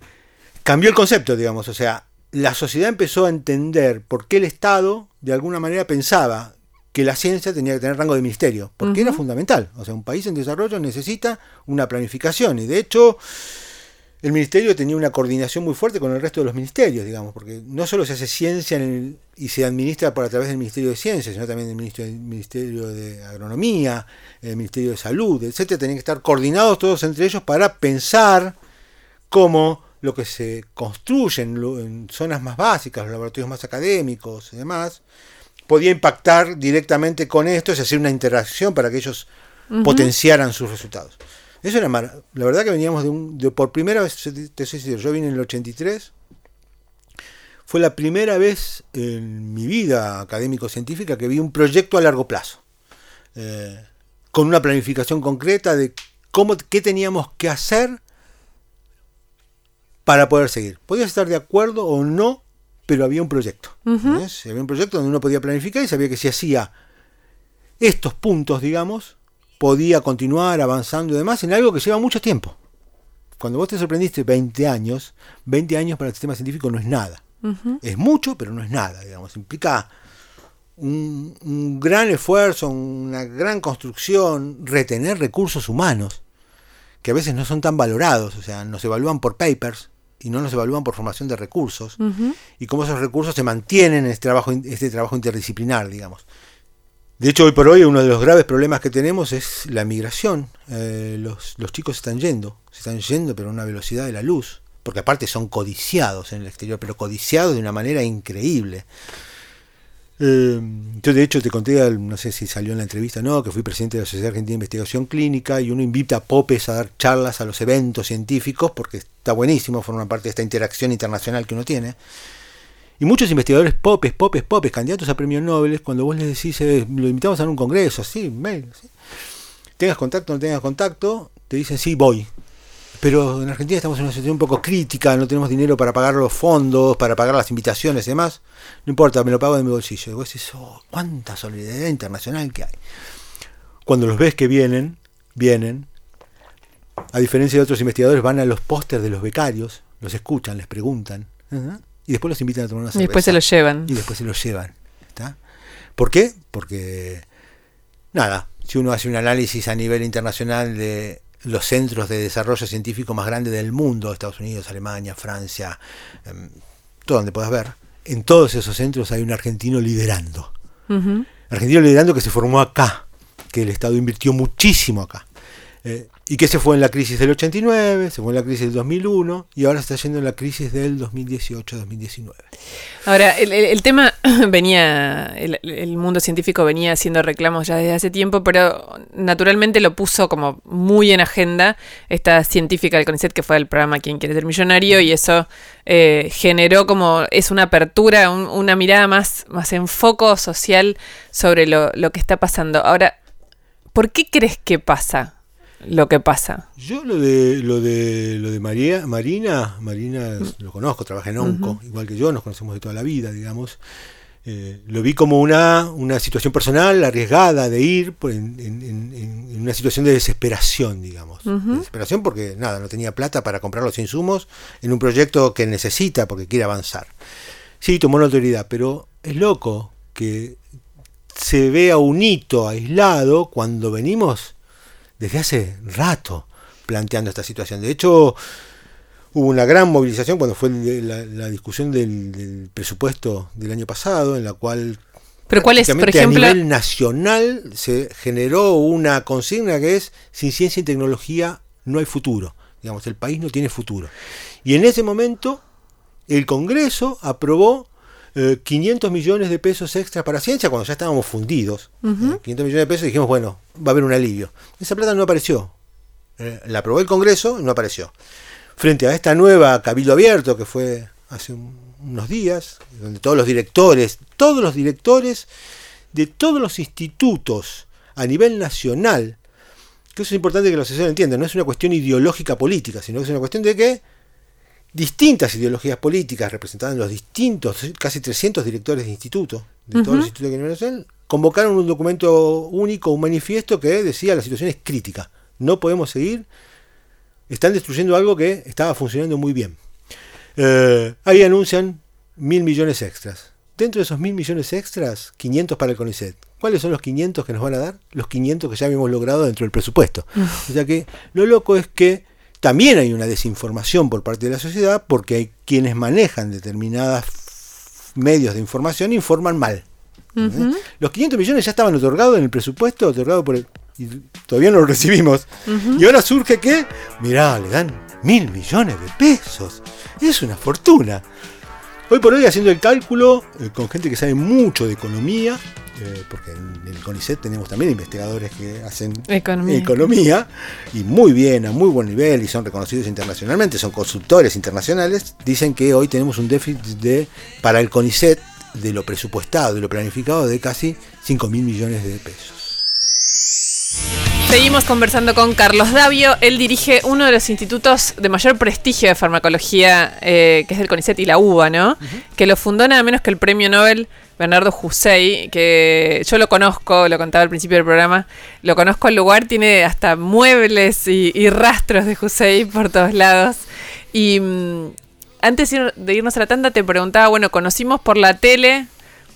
cambió el concepto, digamos, o sea, la sociedad empezó a entender por qué el Estado, de alguna manera, pensaba que la ciencia tenía que tener rango de ministerio, porque uh -huh. era fundamental. O sea, un país en desarrollo necesita una planificación, y de hecho, el ministerio tenía una coordinación muy fuerte con el resto de los ministerios, digamos, porque no solo se hace ciencia el, y se administra por a través del Ministerio de Ciencias, sino también del Ministerio, ministerio de Agronomía, el Ministerio de Salud, etcétera, tenían que estar coordinados todos entre ellos para pensar cómo lo que se construye en, en, zonas más básicas, los laboratorios más académicos y demás, podía impactar directamente con esto, es decir, una interacción para que ellos uh -huh. potenciaran sus resultados. Eso era mar la verdad que veníamos de un, de, por primera vez, te soy sincero, yo vine en el 83, fue la primera vez en mi vida académico-científica que vi un proyecto a largo plazo, eh, con una planificación concreta de cómo, qué teníamos que hacer para poder seguir. Podías estar de acuerdo o no, pero había un proyecto. Uh -huh. Había un proyecto donde uno podía planificar y sabía que si hacía estos puntos, digamos, podía continuar avanzando y demás en algo que lleva mucho tiempo. Cuando vos te sorprendiste 20 años, 20 años para el sistema científico no es nada. Uh -huh. Es mucho, pero no es nada, digamos. Implica un, un gran esfuerzo, una gran construcción, retener recursos humanos, que a veces no son tan valorados, o sea, nos evalúan por papers, y no nos evalúan por formación de recursos uh -huh. y cómo esos recursos se mantienen en este trabajo, este trabajo interdisciplinar, digamos. De hecho, hoy por hoy uno de los graves problemas que tenemos es la migración. Eh, los, los chicos se están yendo, se están yendo pero a una velocidad de la luz, porque aparte son codiciados en el exterior, pero codiciados de una manera increíble. Eh, yo de hecho te conté, no sé si salió en la entrevista no, que fui presidente de la Sociedad Argentina de Investigación Clínica y uno invita a popes a dar charlas a los eventos científicos porque está buenísimo, forma parte de esta interacción internacional que uno tiene. Y muchos investigadores popes, popes, popes, candidatos a premios Nobel, cuando vos les decís, eh, lo invitamos a un congreso, sí, mail, tengas contacto no tengas contacto, te dicen sí, voy. Pero en Argentina estamos en una situación un poco crítica, no tenemos dinero para pagar los fondos, para pagar las invitaciones y demás. No importa, me lo pago de mi bolsillo. Y vos decís, oh, cuánta solidaridad internacional que hay. Cuando los ves que vienen, vienen. A diferencia de otros investigadores, van a los pósters de los becarios, los escuchan, les preguntan. ¿uh? Y después los invitan a tomar una cerveza. Y después se los llevan. Y después se los llevan. ¿está? ¿Por qué? Porque, nada, si uno hace un análisis a nivel internacional de los centros de desarrollo científico más grandes del mundo, Estados Unidos, Alemania, Francia, eh, todo donde puedas ver, en todos esos centros hay un argentino liderando. Uh -huh. Argentino liderando que se formó acá, que el Estado invirtió muchísimo acá. Eh, y que se fue en la crisis del 89, se fue en la crisis del 2001 y ahora está yendo en la crisis del 2018-2019. Ahora, el, el- el tema venía, el, mundo científico venía haciendo reclamos ya desde hace tiempo, pero naturalmente lo puso como muy en agenda esta científica del CONICET que fue el programa Quién quiere ser millonario y eso eh, generó como, es una apertura, un- una mirada más, más en foco social sobre lo, lo que está pasando. Ahora, ¿por qué crees que pasa lo que pasa? Yo lo de lo de lo de María, Marina, Marina lo conozco, trabaja en Onco, igual que yo, nos conocemos de toda la vida, digamos. Eh, lo vi como una, una situación personal arriesgada de ir por en, en- en- en una situación de desesperación, digamos. Desesperación porque nada, no tenía plata para comprar los insumos en un proyecto que necesita porque quiere avanzar. Sí, tomó la autoridad, pero es loco que se vea un hito aislado cuando venimos desde hace rato planteando esta situación. De hecho, hubo una gran movilización cuando fue la, la discusión del, del presupuesto del año pasado, en la cual Pero ¿cuál es, por ejemplo? a nivel nacional se generó una consigna que es sin ciencia y tecnología no hay futuro. Digamos, el país no tiene futuro. Y en ese momento el Congreso aprobó eh, 500 millones de pesos extra para ciencia cuando ya estábamos fundidos. Ujú. Eh, 500 millones de pesos y dijimos, bueno, va a haber un alivio. Esa plata no apareció. Eh, la aprobó el Congreso y no apareció. Frente a esta nueva Cabildo Abierto que fue hace un- unos días, donde todos los directores, todos los directores de todos los institutos a nivel nacional, que eso es importante que los asesores entiendan, no es una cuestión ideológica política, sino que es una cuestión de que distintas ideologías políticas representadas en los distintos, casi 300 directores de institutos, de todos Ujú. los institutos de nivel nacional, convocaron un documento único, un manifiesto que decía la situación es crítica, no podemos seguir, están destruyendo algo que estaba funcionando muy bien. Eh, ahí anuncian mil millones extras. Dentro de esos mil millones extras, 500 para el CONICET. ¿Cuáles son los 500 que nos van a dar? Los 500 que ya habíamos logrado dentro del presupuesto. O sea que lo loco es que también hay una desinformación por parte de la sociedad porque hay quienes manejan determinados medios de información e informan mal. Ujú. Los 500 millones ya estaban otorgados en el presupuesto, otorgado por el, y todavía no lo recibimos. Y ahora surge que, mirá, le dan mil millones de pesos. Es una fortuna. Hoy por hoy haciendo el cálculo eh, con gente que sabe mucho de economía, eh, porque en el CONICET tenemos también investigadores que hacen Economía. economía, y muy bien, a muy buen nivel, y son reconocidos internacionalmente, son consultores internacionales, dicen que hoy tenemos un déficit de, para el CONICET de lo presupuestado, de lo planificado, de casi 5 mil millones de pesos. Seguimos conversando con Carlos Davio. Él dirige uno de los institutos de mayor prestigio de farmacología, eh, que es el CONICET y la UBA, ¿no? Que lo fundó nada menos que el premio Nobel Bernardo Hussein, que yo lo conozco, lo contaba al principio del programa, lo conozco al lugar, tiene hasta muebles y, rastros de Hussein por todos lados. Y mm, antes de irnos a la tanda te preguntaba, bueno, conocimos por la tele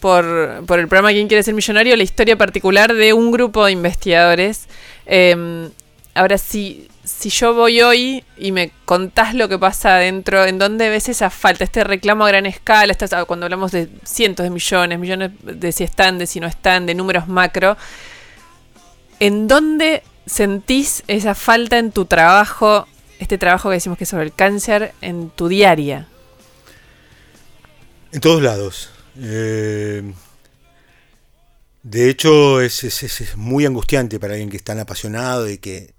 por, el programa ¿Quién quiere ser millonario? la historia particular de un grupo de investigadores. Eh, ahora, si, si yo voy hoy y me contás lo que pasa adentro, ¿en dónde ves esa falta? Este reclamo a gran escala, estas- ah, cuando hablamos de cientos de millones, millones de si están, de si no están, de números macro, ¿en dónde sentís esa falta en tu trabajo, este trabajo que decimos que es sobre el cáncer, en tu diaria? En todos lados. Eh, de hecho, es- es muy angustiante para alguien que es tan apasionado y que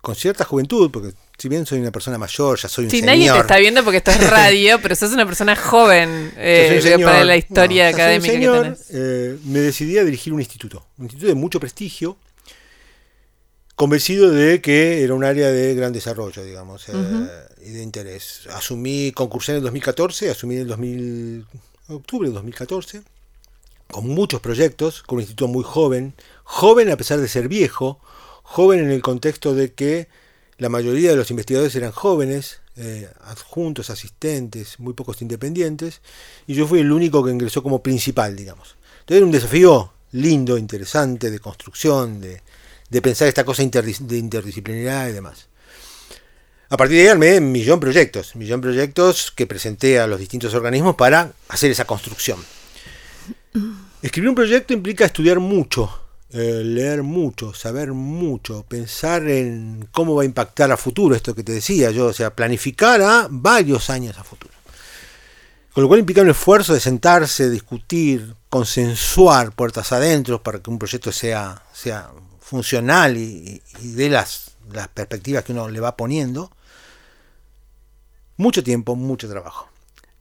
con cierta juventud, porque si bien soy una persona mayor, ya soy un Si señor. nadie te está viendo porque esto es radio, pero sos una persona joven eh, un para la historia No, ya soy un académica señor, que tenés. eh, me decidí a dirigir un instituto, un instituto de mucho prestigio, convencido de que era un área de gran desarrollo, digamos, eh, Ujú. y de interés. Asumí, concursé en el 2014, asumí en el 2000, octubre del 2014, con muchos proyectos, con un instituto muy joven, joven a pesar de ser viejo, joven en el contexto de que la mayoría de los investigadores eran jóvenes, eh, adjuntos, asistentes, muy pocos independientes, y yo fui el único que ingresó como principal, digamos. Entonces era un desafío lindo, interesante, de construcción, de, pensar esta cosa de interdisciplinaridad y demás. A partir de ahí armé millón proyectos, millón de proyectos que presenté a los distintos organismos para hacer esa construcción. Escribir un proyecto implica estudiar mucho eh, leer mucho, saber mucho, pensar en cómo va a impactar a futuro esto que te decía yo, o sea, planificar a varios años a futuro. Con lo cual implica un esfuerzo de sentarse, discutir, consensuar puertas adentro para que un proyecto sea, sea funcional y, y de las, las perspectivas que uno le va poniendo. Mucho tiempo, mucho trabajo.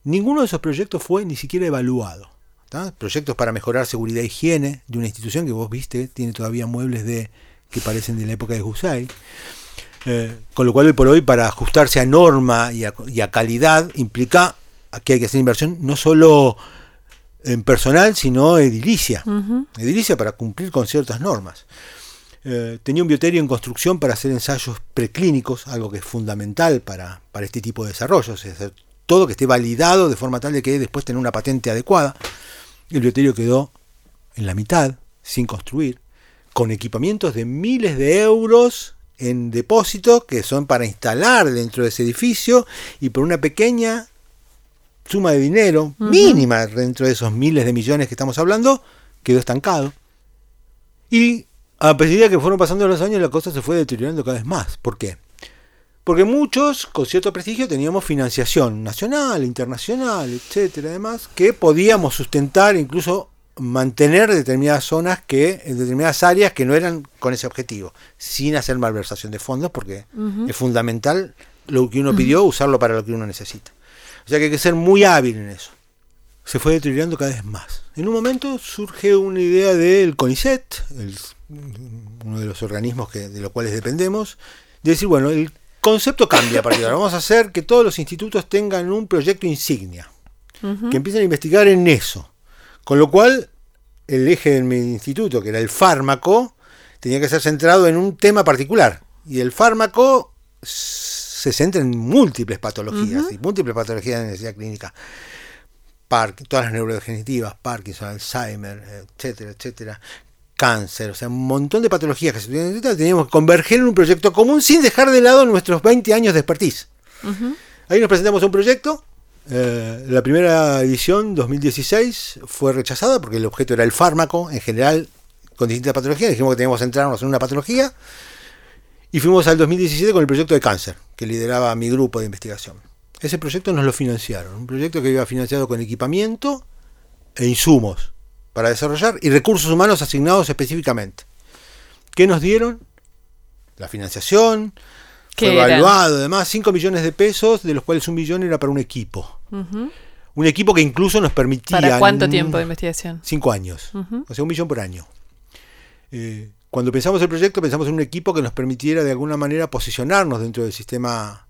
Ninguno de esos proyectos fue ni siquiera evaluado. ¿Tá? Proyectos para mejorar seguridad e higiene de una institución que vos viste, tiene todavía muebles de que parecen de la época de Husay. Eh, con lo cual hoy por hoy para ajustarse a norma y a, y a calidad implica que hay que hacer inversión no solo en personal, sino edilicia. Edilicia para cumplir con ciertas normas. Eh, tenía un bioterio en construcción para hacer ensayos preclínicos, algo que es fundamental para, para este tipo de desarrollos, es decir, todo que esté validado de forma tal de que después tener una patente adecuada. El bioterio quedó en la mitad, sin construir, con equipamientos de miles de euros en depósito que son para instalar dentro de ese edificio y por una pequeña suma de dinero, uh -huh. mínima dentro de esos miles de millones que estamos hablando, quedó estancado. Y a medida que fueron pasando los años, la cosa se fue deteriorando cada vez más. ¿Por qué? Porque muchos, con cierto prestigio, teníamos financiación nacional, internacional, etcétera, además, que podíamos sustentar, incluso mantener determinadas zonas que, en determinadas áreas que no eran con ese objetivo, sin hacer malversación de fondos, porque uh -huh. es fundamental lo que uno pidió, usarlo para lo que uno necesita. O sea que hay que ser muy hábil en eso. Se fue deteriorando cada vez más. En un momento surge una idea del CONICET, el, uno de los organismos que, de los cuales dependemos, de decir, bueno, el concepto cambia a partir de ahora. Vamos a hacer que todos los institutos tengan un proyecto insignia, uh -huh. que empiecen a investigar en eso. Con lo cual, el eje de mi instituto, que era el fármaco, tenía que ser centrado en un tema particular. Y el fármaco se centra en múltiples patologías, uh -huh. y múltiples patologías de necesidad clínica. Park, todas las neurodegenerativas, Parkinson, Alzheimer, etcétera, etcétera, cáncer, o sea, un montón de patologías que se necesitan, teníamos que converger en un proyecto común sin dejar de lado nuestros 20 años de expertise. Uh -huh. Ahí nos presentamos un proyecto, eh, la primera edición, 2016, fue rechazada porque el objeto era el fármaco, en general, con distintas patologías, dijimos que teníamos que centrarnos en una patología, y fuimos al 2017 con el proyecto de cáncer, que lideraba mi grupo de investigación. Ese proyecto nos lo financiaron, un proyecto que iba financiado con equipamiento e insumos para desarrollar y recursos humanos asignados específicamente. ¿Qué nos dieron? La financiación, fue evaluado además 5 millones de pesos, de los cuales un millón era para un equipo. Uh -huh. Un equipo que incluso nos permitía... ¿Para cuánto tiempo de investigación? Cinco años, uh -huh. o sea, un millón por año. Eh, cuando pensamos el proyecto, pensamos en un equipo que nos permitiera de alguna manera posicionarnos dentro del sistema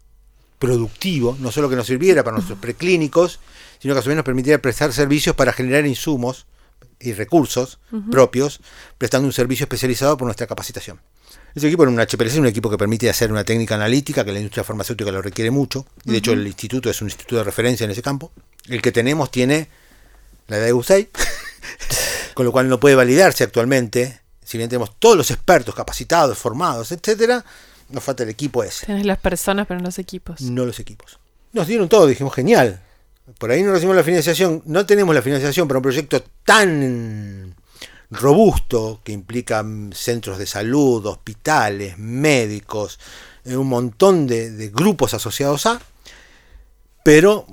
productivo, no solo que nos sirviera para nuestros preclínicos, sino que a su vez nos permitiera prestar servicios para generar insumos y recursos uh -huh. propios, prestando un servicio especializado por nuestra capacitación. Ese equipo era un HPLC, un equipo que permite hacer una técnica analítica que la industria farmacéutica lo requiere mucho, y de uh -huh. hecho el instituto es un instituto de referencia en ese campo. El que tenemos tiene la edad de USAID, con lo cual no puede validarse actualmente, si bien tenemos todos los expertos capacitados, formados, etcétera, nos falta el equipo ese. Tenés las personas, pero no los equipos. No los equipos. Nos dieron todo, dijimos, genial. Por ahí no recibimos la financiación, no tenemos la financiación para un proyecto tan robusto que implica centros de salud, hospitales, médicos, eh, un montón de, de grupos asociados a, pero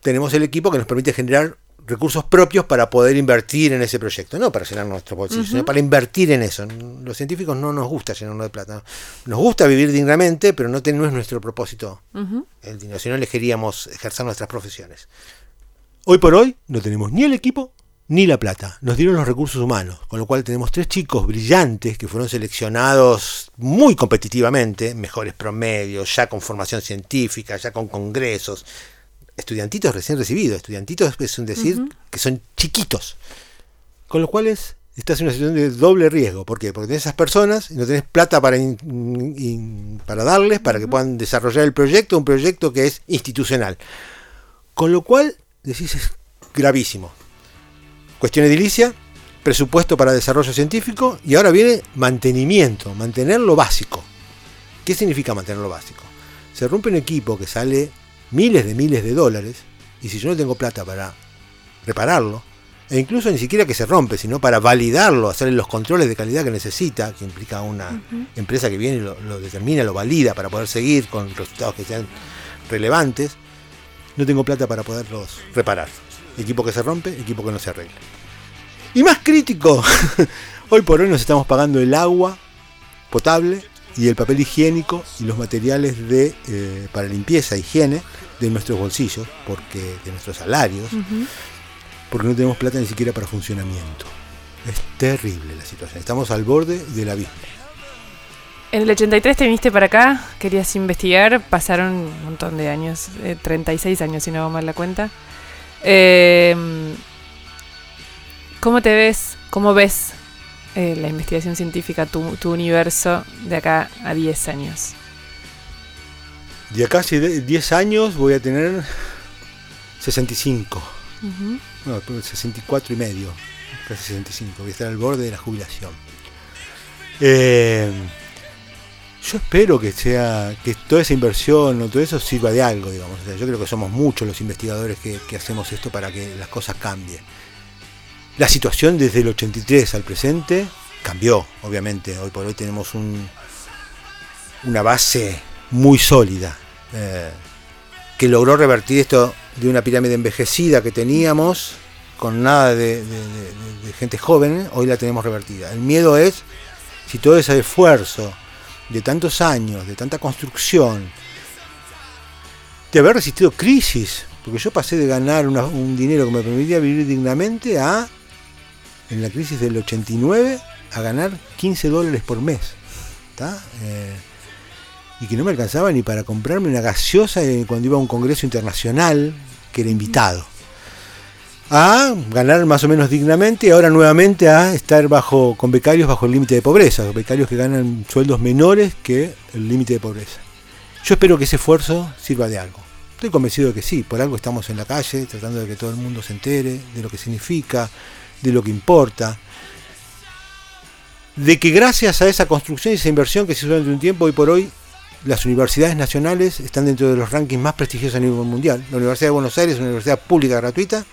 tenemos el equipo que nos permite generar recursos propios para poder invertir en ese proyecto, no para llenar nuestros bolsillos, uh -huh. sino para invertir en eso. Los científicos no nos gusta llenarnos de plata. Nos gusta vivir dignamente, pero no, no es nuestro propósito uh -huh. el dinero, si no elegiríamos ejercer nuestras profesiones. Hoy por hoy no tenemos ni el equipo ni la plata. Nos dieron los recursos humanos, con lo cual tenemos tres chicos brillantes que fueron seleccionados muy competitivamente, mejores promedios, ya con formación científica, ya con congresos, estudiantitos recién recibidos. Estudiantitos es un decir uh -huh. que son chiquitos. Con los cuales estás en una situación de doble riesgo. ¿Por qué? Porque tenés esas personas y no tenés plata para, in, in, para darles, para que puedan desarrollar el proyecto, un proyecto que es institucional. Con lo cual, decís, es gravísimo. Cuestión edilicia, presupuesto para desarrollo científico y ahora viene mantenimiento, mantener lo básico. ¿Qué significa mantener lo básico? Se rompe un equipo que sale miles de miles de dólares, y si yo no tengo plata para repararlo, E incluso ni siquiera que se rompe, sino para validarlo, hacer los controles de calidad que necesita, que implica una empresa que viene y lo, lo determina, lo valida para poder seguir con resultados que sean relevantes. No tengo plata para poderlos reparar. Equipo que se rompe, equipo que no se arregla. Y más crítico, hoy por hoy nos estamos pagando el agua potable y el papel higiénico y los materiales de eh, para limpieza, higiene de nuestros bolsillos, porque de nuestros salarios, porque no tenemos plata ni siquiera para funcionamiento. Es terrible la situación. Estamos al borde del abismo. En el 83 te viniste para acá, querías investigar, pasaron un montón de años, eh, 36 años si no hago mal la cuenta. Eh, ¿Cómo te ves, cómo ves eh, la investigación científica, tu, tu universo de acá a 10 años? De acá a 10 años voy a tener 65. Ujú. No, 64 y medio. Casi 65. Voy a estar al borde de la jubilación. Eh, yo espero que sea que toda esa inversión o todo eso sirva de algo, digamos. O sea, yo creo que somos muchos los investigadores que, que hacemos esto para que las cosas cambien. La situación desde el 83 al presente cambió, obviamente. Hoy por hoy tenemos un, una base muy sólida eh, que logró revertir esto de una pirámide envejecida que teníamos con nada de, gente joven, hoy la tenemos revertida. El miedo es si todo ese esfuerzo de tantos años, de tanta construcción, de haber resistido crisis, porque yo pasé de ganar un dinero que me permitía vivir dignamente a, en la crisis del 89, a ganar 15 dólares por mes. Eh, y que no me alcanzaba ni para comprarme una gaseosa cuando iba a un congreso internacional que era invitado. A ganar más o menos dignamente y ahora nuevamente a estar bajo con becarios bajo el límite de pobreza, becarios que ganan sueldos menores que el límite de pobreza. Yo espero que ese esfuerzo sirva de algo. Estoy convencido de que sí, por algo estamos en la calle tratando de que todo el mundo se entere de lo que significa, de lo que importa, de que gracias a esa construcción y esa inversión que se hizo durante un tiempo, hoy por hoy las universidades nacionales están dentro de los rankings más prestigiosos a nivel mundial. La Universidad de Buenos Aires es una universidad pública gratuita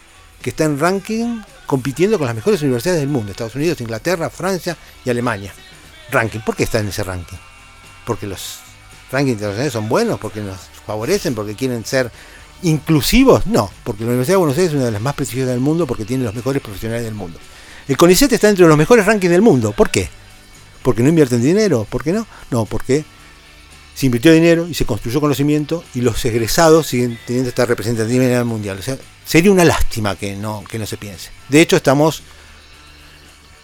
que está en ranking compitiendo con las mejores universidades del mundo, Estados Unidos, Inglaterra, Francia y Alemania. Ranking, ¿por qué está en ese ranking? Porque los rankings internacionales son buenos, porque nos favorecen, porque quieren ser inclusivos, no, porque la Universidad de Buenos Aires es una de las más prestigiosas del mundo porque tiene los mejores profesionales del mundo. El CONICET está entre los mejores rankings del mundo, ¿por qué? ¿Porque no invierten dinero? ¿Por qué no? No, porque se invirtió dinero y se construyó conocimiento y los egresados siguen teniendo esta representatividad mundial. O sea, sería una lástima que no, que no se piense. De hecho, estamos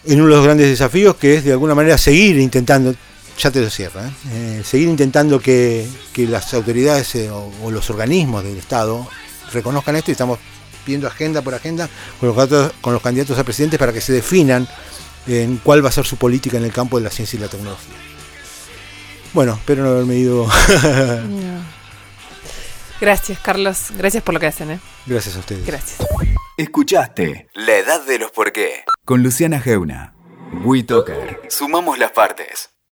en uno de los grandes desafíos que es de alguna manera seguir intentando, ya te lo cierro, ¿eh? Eh, seguir intentando que, que las autoridades eh, o, o los organismos del Estado reconozcan esto y estamos viendo agenda por agenda con los, candidatos- con los candidatos a presidentes para que se definan en cuál va a ser su política en el campo de la ciencia y la tecnología. Bueno, espero no haberme ido. No. Gracias, Carlos. Gracias por lo que hacen, ¿eh? Gracias a ustedes. Gracias. Escuchaste La Edad de los Por qué con Luciana Geuna. WeToker. Sumamos las partes.